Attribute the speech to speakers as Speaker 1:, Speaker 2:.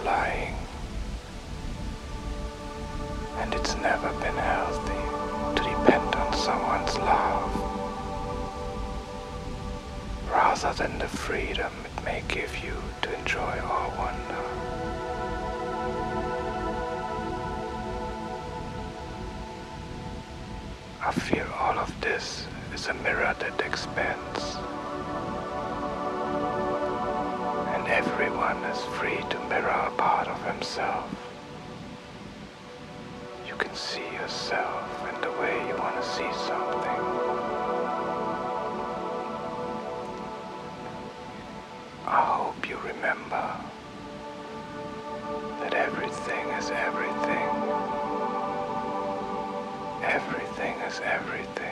Speaker 1: flying. And it's never been healthy to depend on someone's love. Rather than the freedom it may give you to enjoy or wonder. I feel all of this is a mirror that expands and everyone is free to mirror a part of himself. You can see yourself in the way you want to see something. I hope you remember that everything is everything. Everything is everything.